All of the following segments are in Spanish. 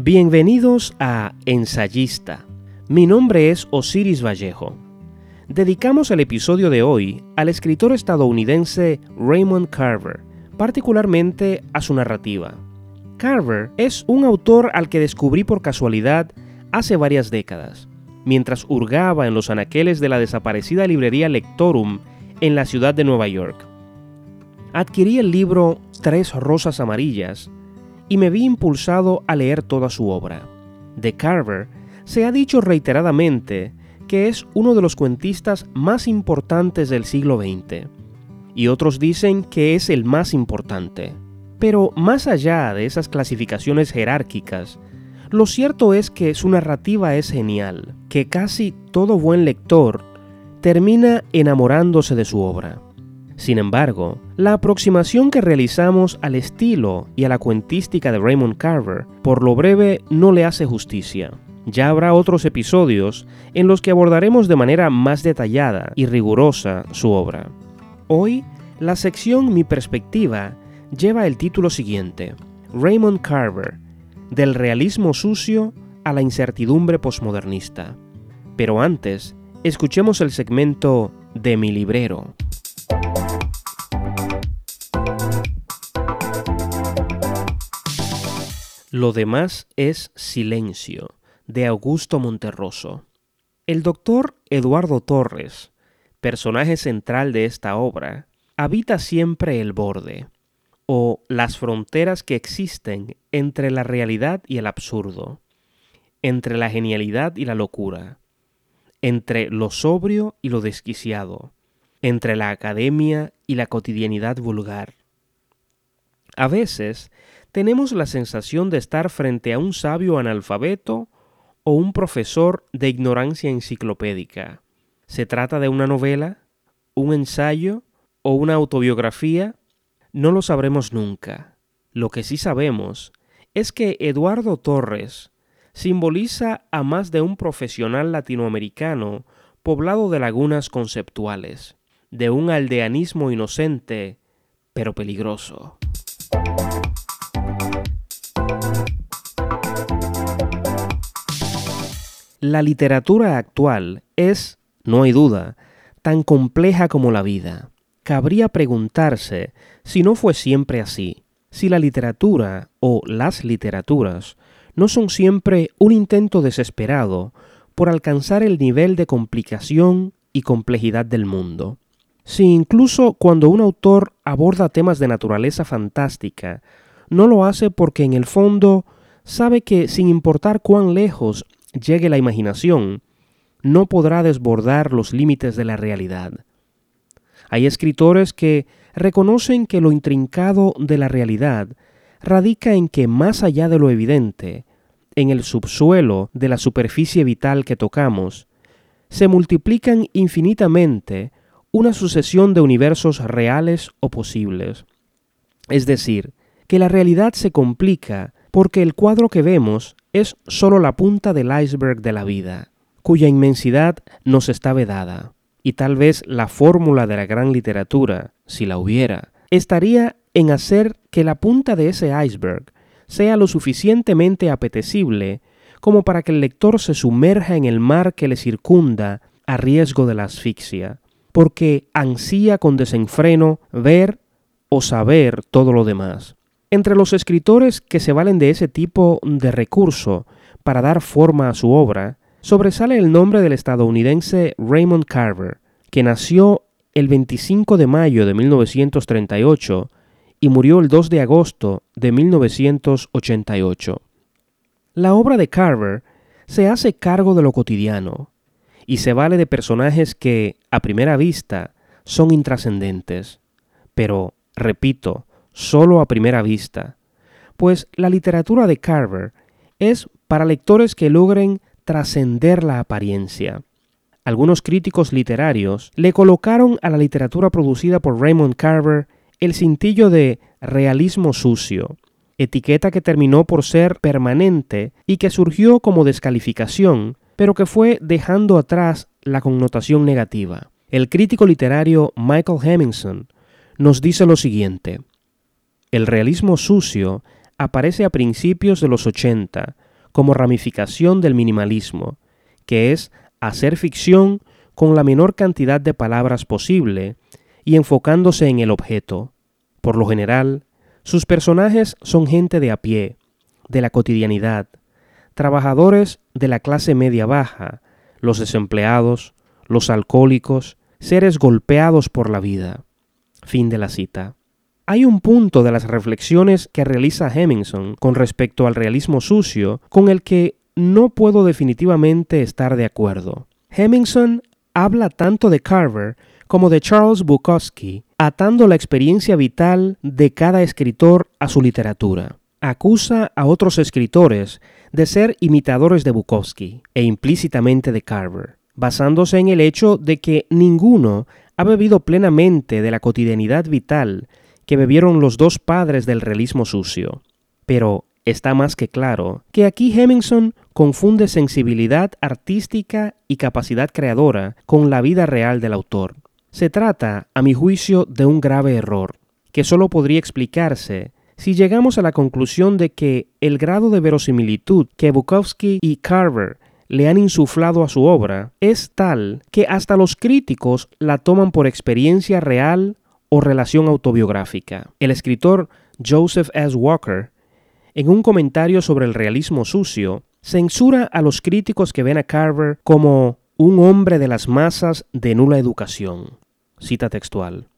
Bienvenidos a Ensayista. Mi nombre es Osiris Vallejo. Dedicamos el episodio de hoy al escritor estadounidense Raymond Carver, particularmente a su narrativa. Carver es un autor al que descubrí por casualidad hace varias décadas, mientras hurgaba en los anaqueles de la desaparecida librería Lectorum en la ciudad de Nueva York. Adquirí el libro Tres Rosas Amarillas y me vi impulsado a leer toda su obra. De Carver se ha dicho reiteradamente que es uno de los cuentistas más importantes del siglo XX, y otros dicen que es el más importante. Pero más allá de esas clasificaciones jerárquicas, lo cierto es que su narrativa es genial, que casi todo buen lector termina enamorándose de su obra. Sin embargo, la aproximación que realizamos al estilo y a la cuentística de Raymond Carver, por lo breve, no le hace justicia. Ya habrá otros episodios en los que abordaremos de manera más detallada y rigurosa su obra. Hoy, la sección Mi perspectiva lleva el título siguiente, Raymond Carver, del realismo sucio a la incertidumbre posmodernista. Pero antes, escuchemos el segmento de mi librero. Lo demás es silencio, de Augusto Monterroso. El doctor Eduardo Torres, personaje central de esta obra, habita siempre el borde, o las fronteras que existen entre la realidad y el absurdo, entre la genialidad y la locura, entre lo sobrio y lo desquiciado, entre la academia y la cotidianidad vulgar. A veces tenemos la sensación de estar frente a un sabio analfabeto o un profesor de ignorancia enciclopédica. ¿Se trata de una novela, un ensayo o una autobiografía? No lo sabremos nunca. Lo que sí sabemos es que Eduardo Torres simboliza a más de un profesional latinoamericano poblado de lagunas conceptuales, de un aldeanismo inocente, pero peligroso. La literatura actual es, no hay duda, tan compleja como la vida. Cabría preguntarse si no fue siempre así, si la literatura o las literaturas no son siempre un intento desesperado por alcanzar el nivel de complicación y complejidad del mundo. Si incluso cuando un autor aborda temas de naturaleza fantástica, no lo hace porque en el fondo sabe que sin importar cuán lejos llegue la imaginación, no podrá desbordar los límites de la realidad. Hay escritores que reconocen que lo intrincado de la realidad radica en que más allá de lo evidente, en el subsuelo de la superficie vital que tocamos, se multiplican infinitamente una sucesión de universos reales o posibles. Es decir, que la realidad se complica porque el cuadro que vemos es sólo la punta del iceberg de la vida, cuya inmensidad nos está vedada. Y tal vez la fórmula de la gran literatura, si la hubiera, estaría en hacer que la punta de ese iceberg sea lo suficientemente apetecible como para que el lector se sumerja en el mar que le circunda a riesgo de la asfixia, porque ansía con desenfreno ver o saber todo lo demás. Entre los escritores que se valen de ese tipo de recurso para dar forma a su obra, sobresale el nombre del estadounidense Raymond Carver, que nació el 25 de mayo de 1938 y murió el 2 de agosto de 1988. La obra de Carver se hace cargo de lo cotidiano y se vale de personajes que, a primera vista, son intrascendentes. Pero, repito, solo a primera vista, pues la literatura de Carver es para lectores que logren trascender la apariencia. Algunos críticos literarios le colocaron a la literatura producida por Raymond Carver el cintillo de realismo sucio, etiqueta que terminó por ser permanente y que surgió como descalificación, pero que fue dejando atrás la connotación negativa. El crítico literario Michael Hemmingson nos dice lo siguiente. El realismo sucio aparece a principios de los 80 como ramificación del minimalismo, que es hacer ficción con la menor cantidad de palabras posible y enfocándose en el objeto. Por lo general, sus personajes son gente de a pie, de la cotidianidad, trabajadores de la clase media baja, los desempleados, los alcohólicos, seres golpeados por la vida. Fin de la cita. Hay un punto de las reflexiones que realiza Hemmingson con respecto al realismo sucio con el que no puedo definitivamente estar de acuerdo. Hemmingson habla tanto de Carver como de Charles Bukowski, atando la experiencia vital de cada escritor a su literatura. Acusa a otros escritores de ser imitadores de Bukowski e implícitamente de Carver, basándose en el hecho de que ninguno ha bebido plenamente de la cotidianidad vital que bebieron los dos padres del realismo sucio. Pero está más que claro que aquí Hemingson confunde sensibilidad artística y capacidad creadora con la vida real del autor. Se trata, a mi juicio, de un grave error, que solo podría explicarse si llegamos a la conclusión de que el grado de verosimilitud que Bukowski y Carver le han insuflado a su obra es tal que hasta los críticos la toman por experiencia real o relación autobiográfica. El escritor Joseph S. Walker, en un comentario sobre el realismo sucio, censura a los críticos que ven a Carver como un hombre de las masas de nula educación, cita textual,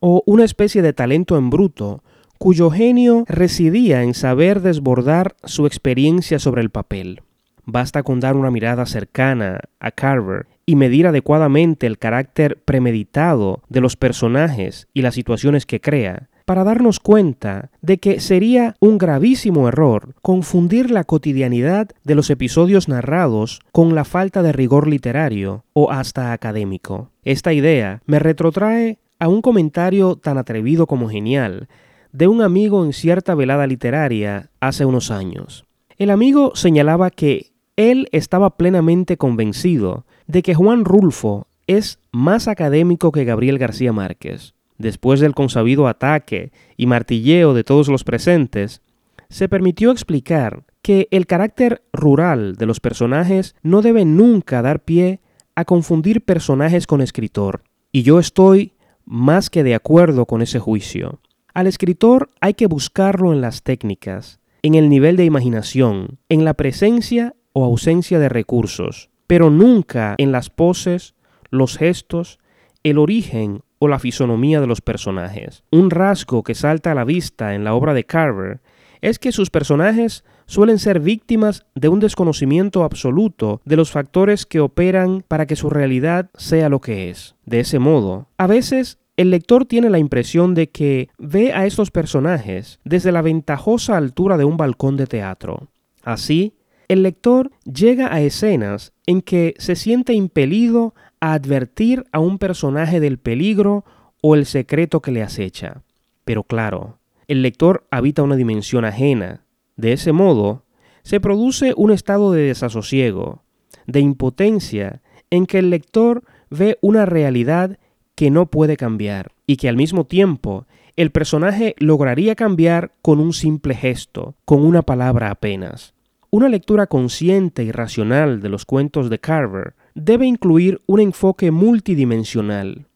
o una especie de talento en bruto cuyo genio residía en saber desbordar su experiencia sobre el papel. Basta con dar una mirada cercana a Carver y medir adecuadamente el carácter premeditado de los personajes y las situaciones que crea, para darnos cuenta de que sería un gravísimo error confundir la cotidianidad de los episodios narrados con la falta de rigor literario o hasta académico. Esta idea me retrotrae a un comentario tan atrevido como genial de un amigo en cierta velada literaria hace unos años. El amigo señalaba que él estaba plenamente convencido de que Juan Rulfo es más académico que Gabriel García Márquez. Después del consabido ataque y martilleo de todos los presentes, se permitió explicar que el carácter rural de los personajes no debe nunca dar pie a confundir personajes con escritor. Y yo estoy más que de acuerdo con ese juicio. Al escritor hay que buscarlo en las técnicas, en el nivel de imaginación, en la presencia o ausencia de recursos, pero nunca en las poses, los gestos, el origen o la fisonomía de los personajes. Un rasgo que salta a la vista en la obra de Carver es que sus personajes suelen ser víctimas de un desconocimiento absoluto de los factores que operan para que su realidad sea lo que es. De ese modo, a veces el lector tiene la impresión de que ve a estos personajes desde la ventajosa altura de un balcón de teatro. Así, el lector llega a escenas en que se siente impelido a advertir a un personaje del peligro o el secreto que le acecha. Pero claro, el lector habita una dimensión ajena. De ese modo, se produce un estado de desasosiego, de impotencia, en que el lector ve una realidad que no puede cambiar y que al mismo tiempo el personaje lograría cambiar con un simple gesto, con una palabra apenas. Una lectura consciente y racional de los cuentos de Carver debe incluir un enfoque multidimensional.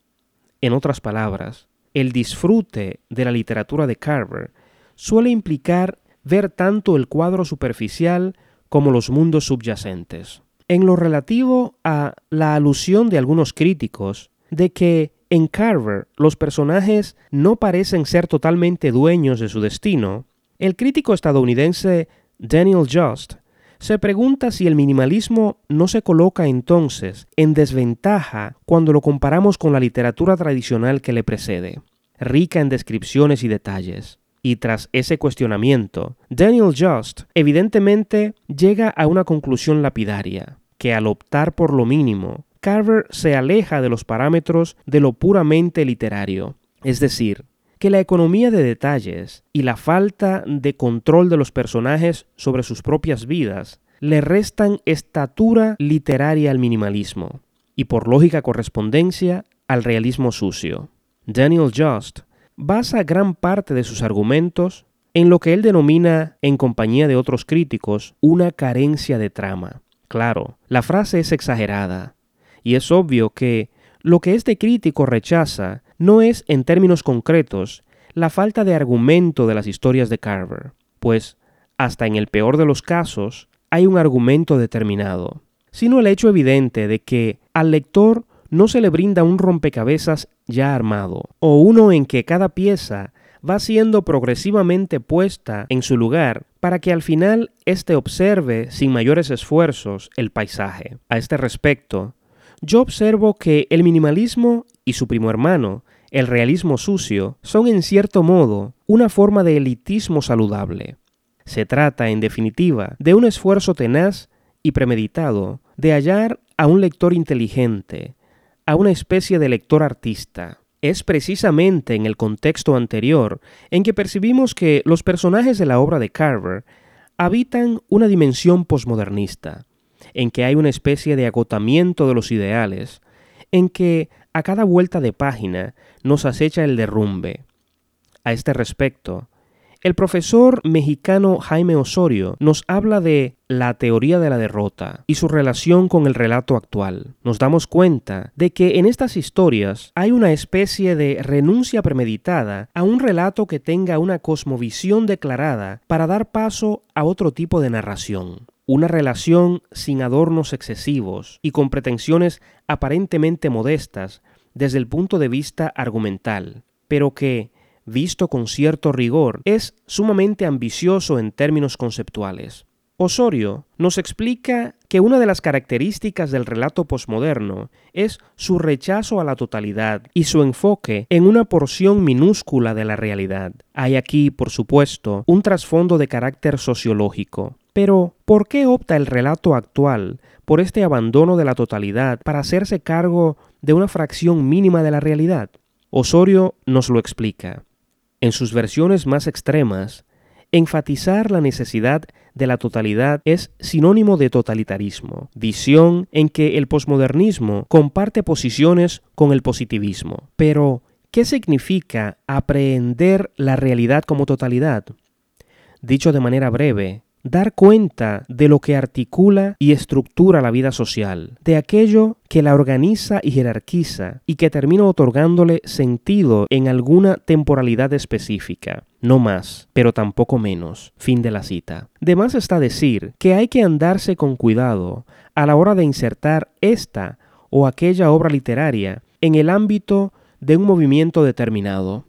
En otras palabras, el disfrute de la literatura de Carver suele implicar ver tanto el cuadro superficial como los mundos subyacentes. En lo relativo a la alusión de algunos críticos de que en Carver los personajes no parecen ser totalmente dueños de su destino, el crítico estadounidense Daniel Just se pregunta si el minimalismo no se coloca entonces en desventaja cuando lo comparamos con la literatura tradicional que le precede, rica en descripciones y detalles. Y tras ese cuestionamiento, Daniel Just evidentemente llega a una conclusión lapidaria, que al optar por lo mínimo, Carver se aleja de los parámetros de lo puramente literario, es decir, que la economía de detalles y la falta de control de los personajes sobre sus propias vidas le restan estatura literaria al minimalismo y por lógica correspondencia al realismo sucio. Daniel Just basa gran parte de sus argumentos en lo que él denomina, en compañía de otros críticos, una carencia de trama. Claro, la frase es exagerada, y es obvio que lo que este crítico rechaza no es, en términos concretos, la falta de argumento de las historias de Carver, pues, hasta en el peor de los casos, hay un argumento determinado, sino el hecho evidente de que al lector no se le brinda un rompecabezas ya armado, o uno en que cada pieza va siendo progresivamente puesta en su lugar para que al final éste observe sin mayores esfuerzos el paisaje. A este respecto, yo observo que el minimalismo y su primo hermano, el realismo sucio, son en cierto modo una forma de elitismo saludable. Se trata, en definitiva, de un esfuerzo tenaz y premeditado de hallar a un lector inteligente, a una especie de lector artista. Es precisamente en el contexto anterior en que percibimos que los personajes de la obra de Carver habitan una dimensión posmodernista, en que hay una especie de agotamiento de los ideales, en que a cada vuelta de página nos acecha el derrumbe. A este respecto, el profesor mexicano Jaime Osorio nos habla de la teoría de la derrota y su relación con el relato actual. Nos damos cuenta de que en estas historias hay una especie de renuncia premeditada a un relato que tenga una cosmovisión declarada para dar paso a otro tipo de narración. Una relación sin adornos excesivos y con pretensiones aparentemente modestas desde el punto de vista argumental, pero que, visto con cierto rigor, es sumamente ambicioso en términos conceptuales. Osorio nos explica que una de las características del relato posmoderno es su rechazo a la totalidad y su enfoque en una porción minúscula de la realidad. Hay aquí, por supuesto, un trasfondo de carácter sociológico. Pero, ¿por qué opta el relato actual por este abandono de la totalidad para hacerse cargo de una fracción mínima de la realidad? Osorio nos lo explica. En sus versiones más extremas, enfatizar la necesidad de la totalidad es sinónimo de totalitarismo, visión en que el posmodernismo comparte posiciones con el positivismo. Pero, ¿qué significa aprehender la realidad como totalidad? Dicho de manera breve, dar cuenta de lo que articula y estructura la vida social, de aquello que la organiza y jerarquiza y que termina otorgándole sentido en alguna temporalidad específica. No más, pero tampoco menos. Fin de la cita. De más está decir que hay que andarse con cuidado a la hora de insertar esta o aquella obra literaria en el ámbito de un movimiento determinado.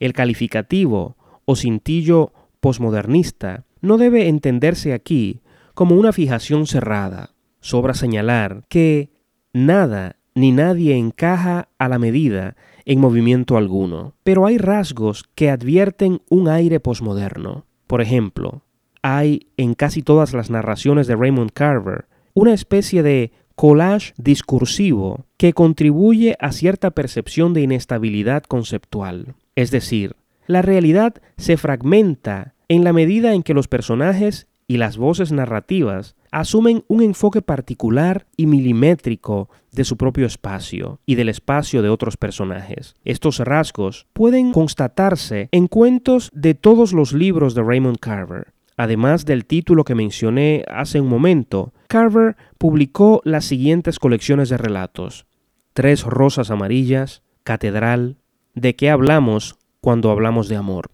El calificativo o cintillo posmodernista no debe entenderse aquí como una fijación cerrada. Sobra señalar que nada ni nadie encaja a la medida en movimiento alguno, pero hay rasgos que advierten un aire posmoderno. Por ejemplo, hay en casi todas las narraciones de Raymond Carver una especie de collage discursivo que contribuye a cierta percepción de inestabilidad conceptual. Es decir, la realidad se fragmenta en la medida en que los personajes y las voces narrativas asumen un enfoque particular y milimétrico de su propio espacio y del espacio de otros personajes. Estos rasgos pueden constatarse en cuentos de todos los libros de Raymond Carver. Además del título que mencioné hace un momento, Carver publicó las siguientes colecciones de relatos. Tres rosas amarillas, Catedral, ¿de qué hablamos cuando hablamos de amor?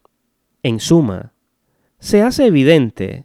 En suma, se hace evidente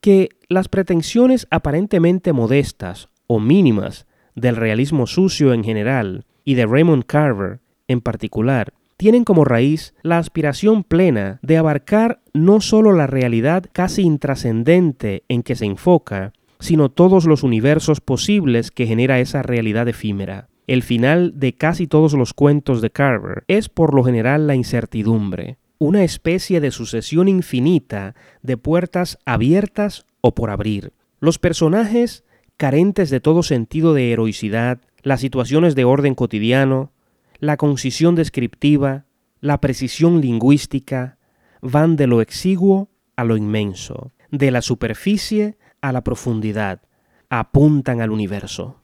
que las pretensiones aparentemente modestas o mínimas del realismo sucio en general y de Raymond Carver en particular tienen como raíz la aspiración plena de abarcar no sólo la realidad casi intrascendente en que se enfoca, sino todos los universos posibles que genera esa realidad efímera. El final de casi todos los cuentos de Carver es por lo general la incertidumbre, una especie de sucesión infinita de puertas abiertas o por abrir. Los personajes, carentes de todo sentido de heroicidad, las situaciones de orden cotidiano, la concisión descriptiva, la precisión lingüística, van de lo exiguo a lo inmenso, de la superficie a la profundidad, apuntan al universo.